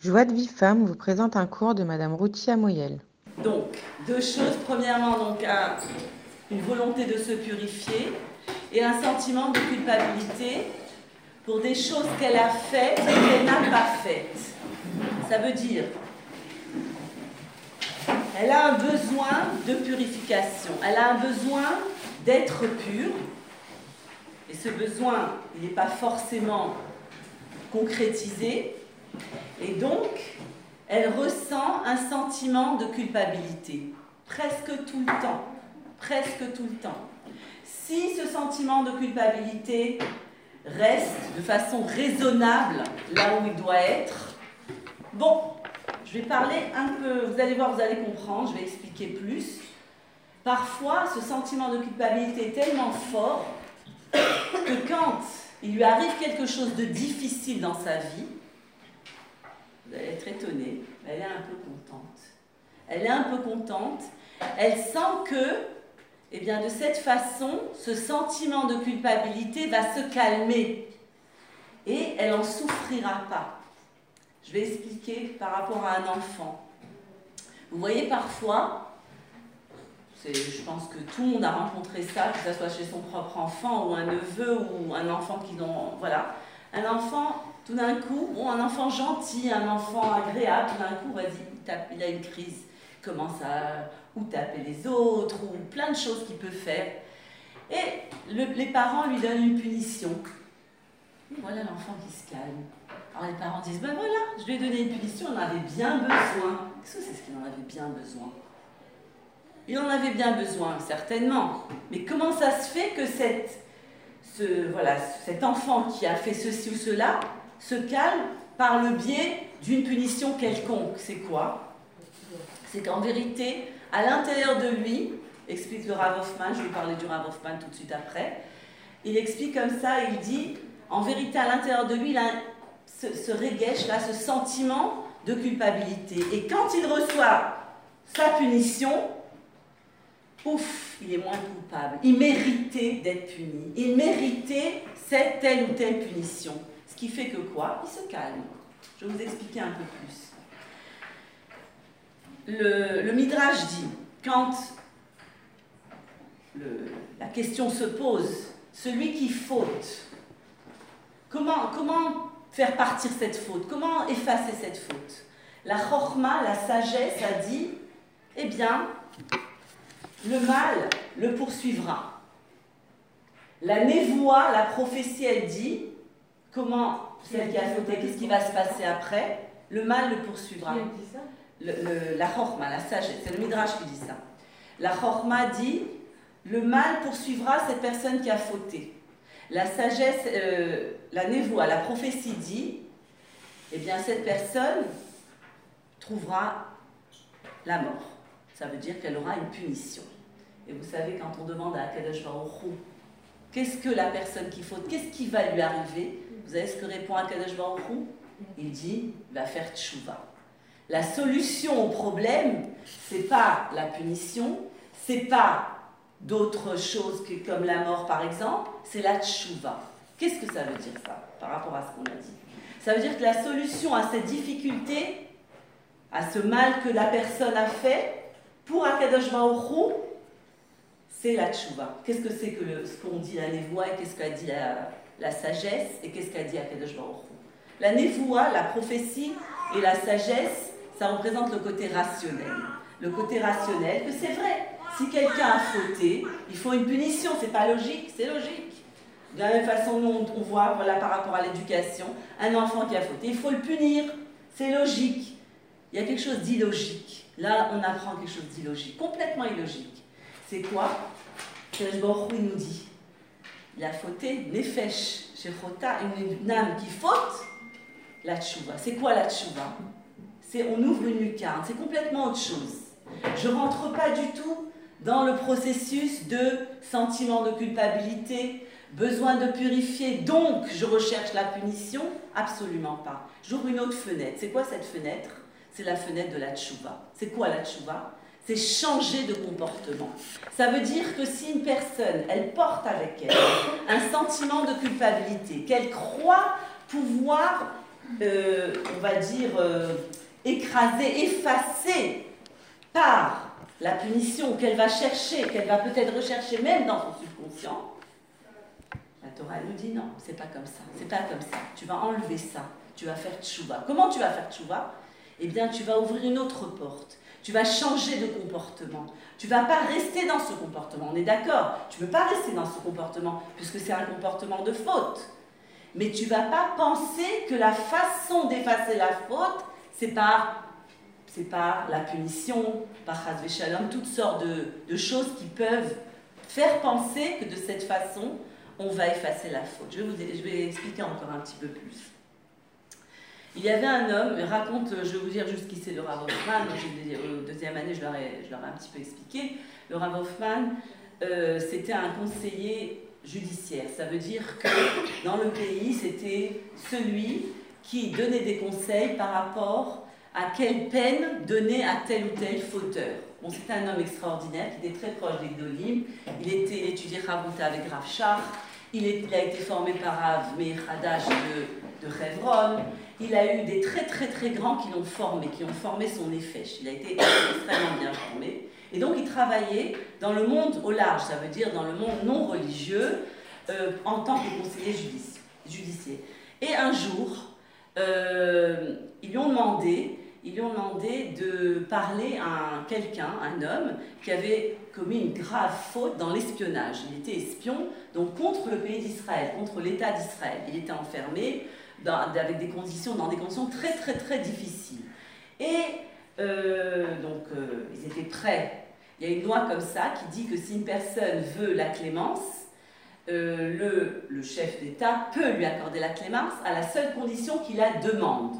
Joie de vie femme vous présente un cours de Madame Routia Moyel. Donc, deux choses. Premièrement, donc, un- une volonté de se purifier et un sentiment de culpabilité pour des choses qu'elle a faites et qu'elle n'a pas faites. Ça veut dire, elle a un besoin de purification, elle a un besoin d'être pure. Et ce besoin, il n'est pas forcément concrétisé. Et donc, elle ressent un sentiment de culpabilité, presque tout le temps, presque tout le temps. Si ce sentiment de culpabilité reste de façon raisonnable là où il doit être, bon, je vais parler un peu, vous allez voir, vous allez comprendre, je vais expliquer plus. Parfois, ce sentiment de culpabilité est tellement fort que quand il lui arrive quelque chose de difficile dans sa vie, vous allez être étonnée, elle est un peu contente. Elle est un peu contente. Elle sent que, eh bien, de cette façon, ce sentiment de culpabilité va se calmer et elle n'en souffrira pas. Je vais expliquer par rapport à un enfant. Vous voyez parfois, je pense que tout le monde a rencontré ça, que ce soit chez son propre enfant ou un neveu ou un enfant qui l'ont. Voilà. Un enfant, tout d'un coup, un enfant gentil, un enfant agréable, tout d'un coup, vas-y, il, a une crise, commence à ou taper les autres, ou plein de choses qu'il peut faire. Et le- les parents lui donnent une punition. Voilà l'enfant qui se calme. Alors les parents disent, ben voilà, je lui ai donné une punition, il en avait bien besoin. Qu'est-ce que c'est ce qu'il en avait bien besoin? Il en avait bien besoin, certainement. Mais comment ça se fait que cet enfant qui a fait ceci ou cela se calme par le biais d'une punition quelconque C'est quoi? C'est qu'en vérité, à l'intérieur de lui, explique le Rav Hoffman, je vais parler du Rav Hoffman tout de suite après, il explique comme ça, il dit, en vérité, à l'intérieur de lui, il a ce, ce là, ce sentiment de culpabilité. Et quand il reçoit sa punition, ouf, il est moins coupable. Il méritait d'être puni. Il méritait cette telle ou telle punition. Qui fait que quoi Il se calme. Je vais vous expliquer un peu plus. Le, Midrash dit, quand la question se pose, celui qui faute, comment, comment faire partir cette faute? Comment effacer cette faute? La chorma, la sagesse, a dit, eh bien, le mal le poursuivra. La névoie, la prophétie, elle dit, comment, celle qui a fauté, qu'est-ce qui va se passer après Le mal le poursuivra. Qui a dit ça Le- le- la chorma, la sagesse, c'est le Midrash qui dit ça. La chorma dit, le mal poursuivra cette personne qui a fauté. La sagesse, euh, la névoie, la prophétie dit, eh bien cette personne trouvera la mort. Ça veut dire qu'elle aura une punition. Et vous savez, quand on demande à Akadosh Baruch qu'est-ce que la personne qui faute, qu'est-ce qui va lui arriver Vous savez ce que répond Akadosh Baruch Il dit, va faire tchouva. La solution au problème, c'est pas la punition, c'est pas d'autres choses que, comme la mort par exemple, c'est la tchouva. Qu'est-ce que ça veut dire ça par rapport à ce qu'on a dit? Ça veut dire que la solution à cette difficulté, à ce mal que la personne a fait, pour Akadosh Baruch c'est la tchouva. Qu'est-ce que c'est que le- ce qu'on dit la névoie et qu'est-ce qu'a dit la, la sagesse et qu'est-ce qu'a dit Akadosh Baruch La névoie, la prophétie et la sagesse, ça représente le côté rationnel. Le côté rationnel, que c'est vrai. Si quelqu'un a fauté, il faut une punition. C'est pas logique, c'est logique. De la même façon, nous, on, on voit, voilà, par rapport à l'éducation, un enfant qui a fauté, il faut le punir. C'est logique. Il y a quelque chose d'illogique. Là, on apprend quelque chose d'illogique, complètement illogique. C'est quoi Kadosh Baruch nous dit. Il a fauté, nefesh, shechota, une, une âme qui faute, la tchouva. C'est quoi la tchouva C'est on ouvre une lucarne, c'est complètement autre chose. Je rentre pas du tout dans le processus de sentiment de culpabilité, besoin de purifier, donc je recherche la punition Absolument pas. J'ouvre une autre fenêtre. C'est quoi cette fenêtre? C'est la fenêtre de la tchouva. C'est quoi la tchouva? C'est changer de comportement. Ça veut dire que si une personne, elle porte avec elle un sentiment de culpabilité, qu'elle croit pouvoir euh, on va dire, euh, écrasée, effacée par la punition qu'elle va chercher, qu'elle va peut-être rechercher même dans son subconscient, la Torah nous dit non, c'est pas comme ça, c'est pas comme ça. Tu vas enlever ça, tu vas faire tchouva. Comment tu vas faire tchouva? Eh bien, tu vas ouvrir une autre porte. Tu vas changer de comportement. Tu vas pas rester dans ce comportement. On est d'accord Tu ne peux pas rester dans ce comportement puisque c'est un comportement de faute. Mais tu vas pas penser que la façon d'effacer la faute, c'est par la punition, par Shalom, toutes sortes de, choses qui peuvent faire penser que de cette façon, on va effacer la faute. Je vous, je vais expliquer encore un petit peu plus. Il y avait un homme, raconte, je vais vous dire juste qui c'est le Rav Hoffman, au deuxième année je leur, ai, un petit peu expliqué. Le Rav Hoffman, euh, c'était un conseiller judiciaire. Ça veut dire que dans le pays, c'était celui qui donnait des conseils par rapport à quelle peine donner à tel ou tel fauteur. Bon, c'était un homme extraordinaire qui était très proche des Gdolim. Il était étudié Ravuta avec Rav Shach. Il, a été formé par Rav Meir Hadash de, de Revron. Il a eu des très très très grands qui l'ont formé, qui ont formé son effet. Il a été extrêmement bien formé. Et donc il travaillait dans le monde au large, ça veut dire dans le monde non religieux, euh, en tant que conseiller judiciaire. Et un jour, euh, ils lui ont demandé, ils lui ont demandé de parler à quelqu'un, un homme, qui avait commis une grave faute dans l'espionnage. Il était espion, donc contre le pays d'Israël, contre l'État d'Israël. Il était enfermé avec des conditions, dans des conditions très très très difficiles. Et euh, donc ils étaient prêts. Il y a une loi comme ça qui dit que si une personne veut la clémence, euh, le, chef d'État peut lui accorder la clémence à la seule condition qu'il la demande.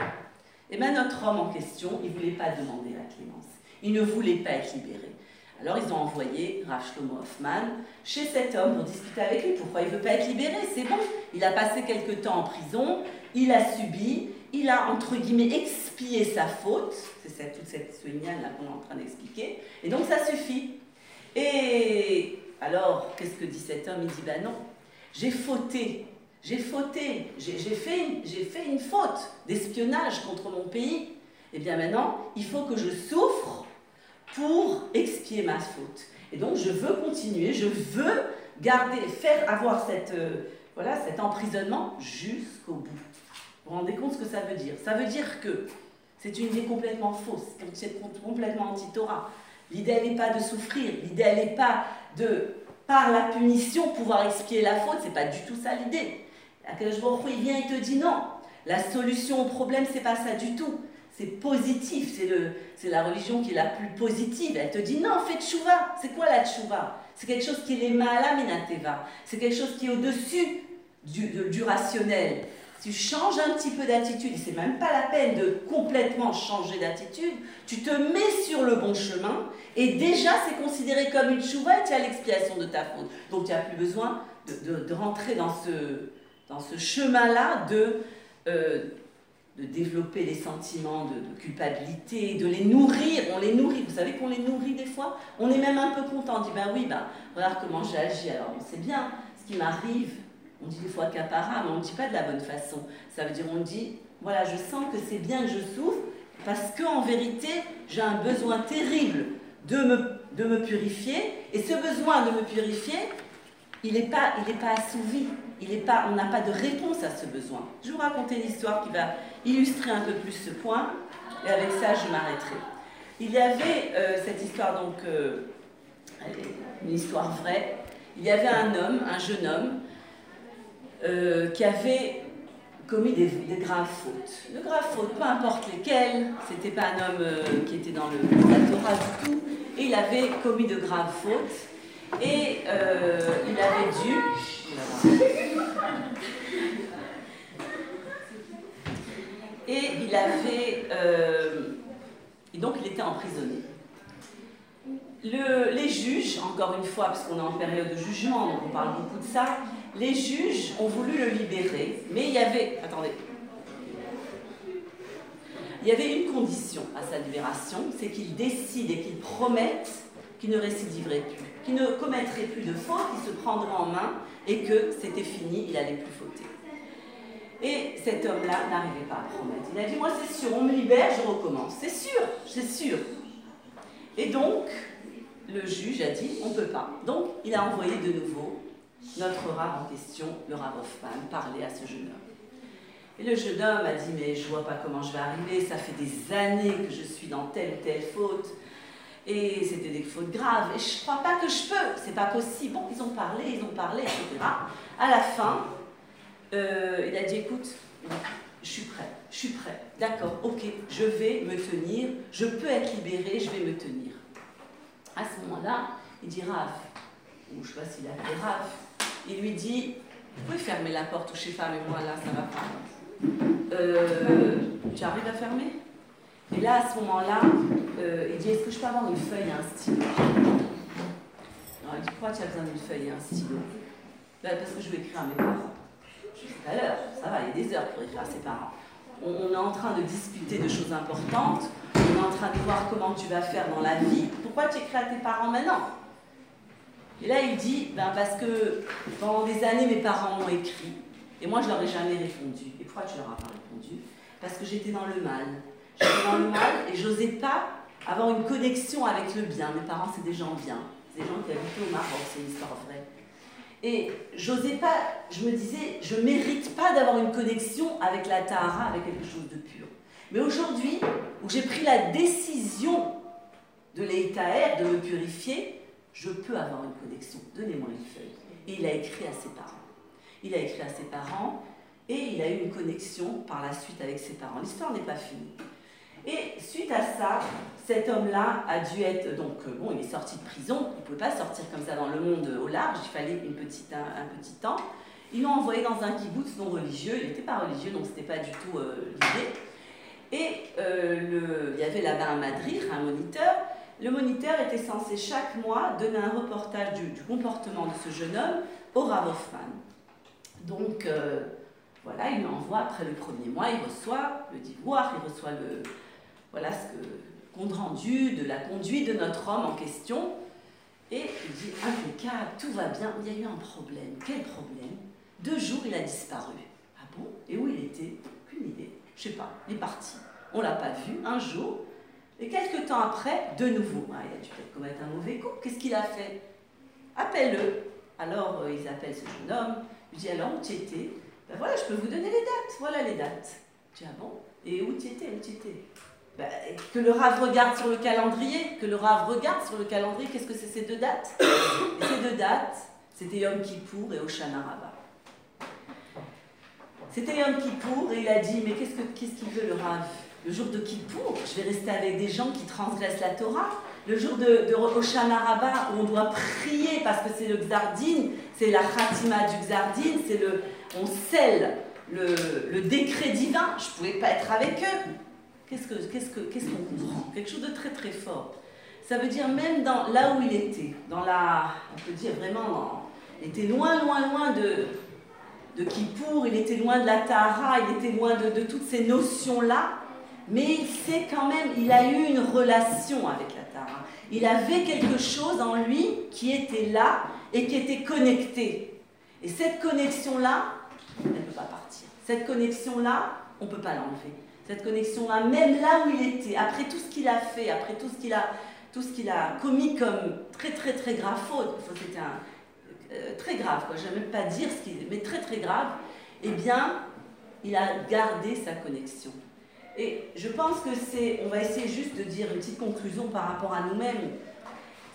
Et bien notre homme en question, il ne voulait pas demander la clémence. Il ne voulait pas être libéré. Alors ils ont envoyé Rav Shlomo Hoffman chez cet homme pour discuter avec lui. Pourquoi il ne veut pas être libéré? C'est bon. Il a passé quelque temps en prison, il a subi, il a entre guillemets expié sa faute. C'est toute cette ce là qu'on est en train d'expliquer. Et donc ça suffit. Et alors, qu'est-ce que dit cet homme? Il dit, ben non, j'ai fauté, j'ai fauté, j'ai fait, fait une faute d'espionnage contre mon pays. Eh bien maintenant, il faut que je souffre pour expier ma faute. Et donc, je veux continuer, je veux garder, faire avoir euh, cet emprisonnement jusqu'au bout. Vous vous rendez compte ce que ça veut dire? Ça veut dire que c'est une idée complètement fausse, c'est complètement anti-Torah. L'idée, n'est pas de souffrir, l'idée, n'est pas de, par la punition, pouvoir expier la faute, c'est pas du tout ça l'idée. il vient et te dit non, la solution au problème, c'est pas ça du tout. C'est positif, c'est, la religion qui est la plus positive. Elle te dit non, fais tchouva. C'est quoi la tchouva? C'est quelque chose qui est les. C'est quelque chose qui est au-dessus du, du rationnel. Tu changes un petit peu d'attitude, c'est même pas la peine de complètement changer d'attitude, tu te mets sur le bon chemin et déjà c'est considéré comme une chouva et tu as l'expiation de ta faute. Donc tu n'as plus besoin de, rentrer dans ce, dans ce chemin-là de, euh, de développer les sentiments de, culpabilité, de les nourrir. On les nourrit, vous savez qu'on les nourrit des fois. On est même un peu content, on dit ben oui, ben, regarde comment j'ai agi, alors c'est bien. Ce qui m'arrive on dit des fois capara, mais on ne dit pas de la bonne façon. Ça veut dire on dit, voilà, je sens que c'est bien que je souffre, parce qu'en vérité, j'ai un besoin terrible de me, purifier, et ce besoin de me purifier, il n'est pas assouvi, il est pas, on n'a pas de réponse à ce besoin. Je vais vous raconter une histoire qui va illustrer un peu plus ce point, et avec ça, je m'arrêterai. Il y avait euh, cette histoire, donc, euh, une histoire vraie. Il y avait un homme, un jeune homme, euh, qui avait commis des, graves fautes. De graves fautes, peu importe lesquelles, c'était pas un homme euh, qui était dans le, Torah du tout, et il avait commis de graves fautes, et euh, il avait dû... Et il avait... et donc il était emprisonné. Le, les juges, encore une fois, parce qu'on est en période de jugement, donc on parle beaucoup de ça, les juges ont voulu le libérer, mais il y avait... Attendez. Il y avait une condition à sa libération, c'est qu'il décide et qu'il promette qu'il ne récidiverait plus, qu'il ne commettrait plus de fautes, qu'il se prendrait en main et que c'était fini, il allait plus fauter. Et cet homme-là n'arrivait pas à promettre. Il a dit, moi c'est sûr, on me libère, je recommence. C'est sûr, c'est sûr. Et donc, le juge a dit, on ne peut pas. Donc, il a envoyé de nouveau notre rave en question, le Rav Hoffman, parler à ce jeune homme. Et le jeune homme a dit, mais je vois pas comment je vais arriver, ça fait des années que je suis dans telle ou telle faute. Et c'était des fautes graves. Et je crois pas que je peux, c'est pas possible. Bon, ils ont parlé, ils ont parlé, etc. À la fin, euh, il a dit, écoute, je suis prêt, je suis prêt. D'accord, ok, je vais me tenir, je peux être libéré, je vais me tenir. À ce moment-là, il dit, Raph, ou je sais pas s'il a Raph, il lui dit, vous pouvez fermer la porte sais pas, mais moi là, ça va pas. Euh, tu arrives à fermer? Et là, à ce moment-là, euh, il dit Est-ce que je peux avoir une feuille et un stylo? Alors, il dit Pourquoi tu as besoin d'une feuille et un stylo? Ben, Parce que je vais écrire à mes parents. Je dis à l'heure, ça va, il y a des heures pour écrire à ses parents. On, est en train de discuter de choses importantes, on est en train de voir comment tu vas faire dans la vie. Pourquoi tu écris à tes parents maintenant? Et là, il dit ben, Parce que pendant des années, mes parents m'ont écrit. Et moi, je leur ai jamais répondu. Et pourquoi tu leur as pas répondu? Parce que j'étais dans le mal. J'étais dans le mal et j'osais pas avoir une connexion avec le bien. Mes parents, c'est des gens bien. C'est des gens qui habitaient au Maroc, c'est une histoire vraie. Et j'osais pas, je me disais, je mérite pas d'avoir une connexion avec la Tahara, avec quelque chose de pur. Mais aujourd'hui, où j'ai pris la décision de l'Eitaer, de me purifier, je peux avoir une connexion. Donnez-moi une feuille. Et il a écrit à ses parents. Il a écrit à ses parents et il a eu une connexion par la suite avec ses parents. L'histoire n'est pas finie. Et suite à ça, cet homme-là a dû être. Donc, euh, bon, il est sorti de prison, il ne pouvait pas sortir comme ça dans le monde au large, il fallait une petite, un, petit temps. Ils l'ont envoyé dans un kibbutz non religieux, il n'était pas religieux, donc ce n'était pas du tout euh, l'idée. Et euh, il y avait là-bas un madrir, un moniteur. Le moniteur était censé chaque mois donner un reportage du, comportement de ce jeune homme au Rav Hoffman. Donc, euh, voilà, il m'envoie après le premier mois, il reçoit le devoir, il reçoit le, voilà, ce que, compte rendu de la conduite de notre homme en question. Et il dit impeccable, tout va bien, il y a eu un problème. Quel problème? Deux jours, il a disparu. Ah bon? Et où il était? Aucune idée. Je sais pas, il est parti. On l'a pas vu un jour. Et quelques temps après, de nouveau. Il a dû peut-être commettre un mauvais coup. Qu'est-ce qu'il a fait? Appelle-le. Alors, euh, ils appellent ce jeune homme. Je dis alors où tu étais? Ben voilà, je peux vous donner les dates. Voilà les dates. Dis ah bon? Et où tu étais? Où tu étais? Ben, que le Rav regarde sur le calendrier, que le Rav regarde sur le calendrier, qu'est-ce que c'est ces deux dates? Ces deux dates, c'était Yom Kippour et Oshana Rabbah. C'était Yom Kippour et il a dit, mais qu'est-ce qu'il veut le Rav Le jour de Kippour, je vais rester avec des gens qui transgressent la Torah le jour de, de où on doit prier parce que c'est le Xardin, c'est la Khatima du Xardin, c'est le, on scelle le, décret divin. Je ne pouvais pas être avec eux. Qu'est-ce qu'on comprend? Quelque chose de très très fort. Ça veut dire même dans, là où il était, dans la, on peut dire vraiment, il était loin, loin, loin de, de Kippour, il était loin de la Tahara, il était loin de, de toutes ces notions-là, mais il sait quand même, il a eu une relation avec la Tahara. Il avait quelque chose en lui qui était là et qui était connecté. Et cette connexion-là, elle ne peut pas partir. Cette connexion-là, on ne peut pas l'enlever. Cette connexion-là, même là où il était, après tout ce qu'il a fait, après tout ce qu'il a, tout ce qu'il a commis comme très très très grave faute, c'était un euh, très grave. Je ne vais même pas dire ce qu'il, mais très très grave. Eh bien, il a gardé sa connexion. Et je pense que c'est, on va essayer juste de dire une petite conclusion par rapport à nous-mêmes.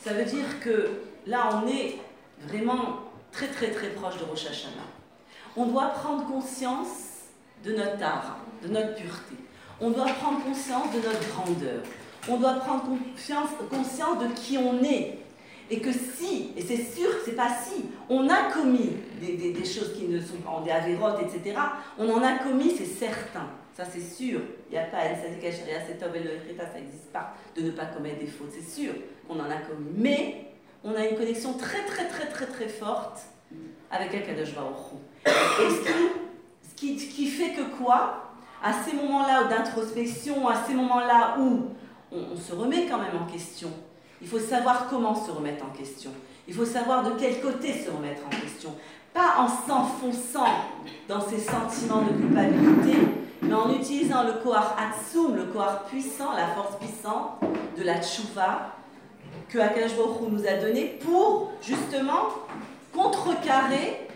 Ça veut dire que là, on est vraiment très très très proche de Rosh Hashanah. On doit prendre conscience de notre art, de notre pureté. On doit prendre conscience de notre grandeur. On doit prendre conscience, de qui on est. Et que si, et c'est sûr que c'est pas si, on a commis des, des, choses qui ne sont pas des avérotes, etc., on en a commis, c'est certain. Ça, c'est sûr. Il n'y a pas ça n'existe pas, de ne pas commettre des fautes. C'est sûr qu'on en a commis. Mais on a une connexion très, très, très, très, très forte avec Akadosh Baruch Et ce qui, ce qui fait que quoi? À ces moments-là d'introspection, à ces moments-là où on, se remet quand même en question, il faut savoir comment se remettre en question. Il faut savoir de quel côté se remettre en question. pas en s'enfonçant dans ces sentiments de culpabilité, mais en utilisant le Kohar Atsum, le Kohar puissant, la force puissante de la Tchouva que Akash nous a donné pour justement contrecarrer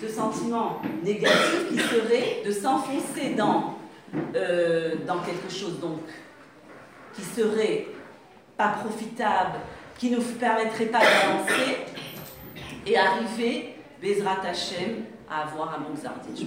ce sentiment négatif qui serait de s'enfoncer dans, euh, dans quelque chose donc qui serait pas profitable, qui ne nous permettrait pas d'avancer et arriver, Bezrat Hashem, à avoir un bon Zardin.